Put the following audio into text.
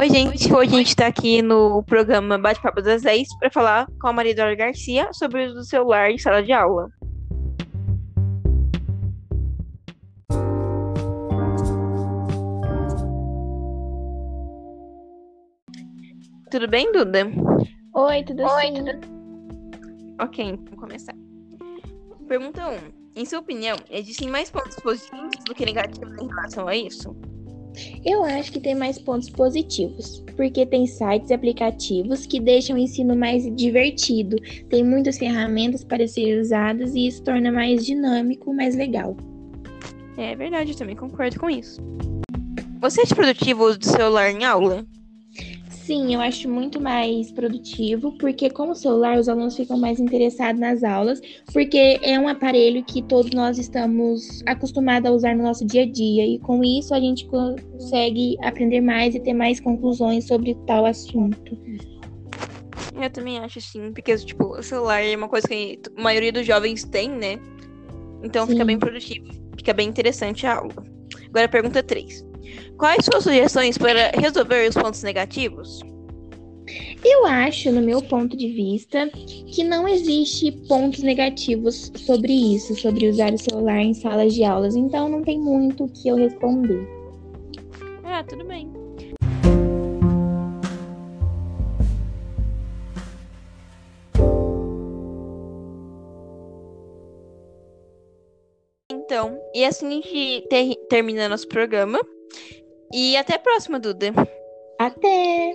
Oi, gente. Hoje a gente está aqui no programa Bate-Papo das 10 para falar com a Maria Dora Garcia sobre o uso do celular em sala de aula. Tudo bem, Duda? Oi, tudo Oi, sim. tudo... Ok, então vamos começar. Pergunta 1. Em sua opinião, existem mais pontos positivos do que negativos em relação a isso? Eu acho que tem mais pontos positivos, porque tem sites e aplicativos que deixam o ensino mais divertido, tem muitas ferramentas para serem usadas e isso torna mais dinâmico, mais legal. É verdade, eu também concordo com isso. Você acha produtivo do celular em aula? Sim, eu acho muito mais produtivo, porque com o celular os alunos ficam mais interessados nas aulas, porque é um aparelho que todos nós estamos acostumados a usar no nosso dia a dia, e com isso a gente consegue aprender mais e ter mais conclusões sobre tal assunto. Eu também acho sim, porque tipo, o celular é uma coisa que a maioria dos jovens tem, né? Então Sim. fica bem produtivo, fica bem interessante a aula. Agora pergunta 3. Quais suas sugestões para resolver os pontos negativos? Eu acho, no meu ponto de vista, que não existe pontos negativos sobre isso, sobre usar o celular em salas de aulas, então não tem muito o que eu responder. Ah, tudo bem. Então, e assim a gente ter- termina nosso programa. E até a próxima, Duda. Até!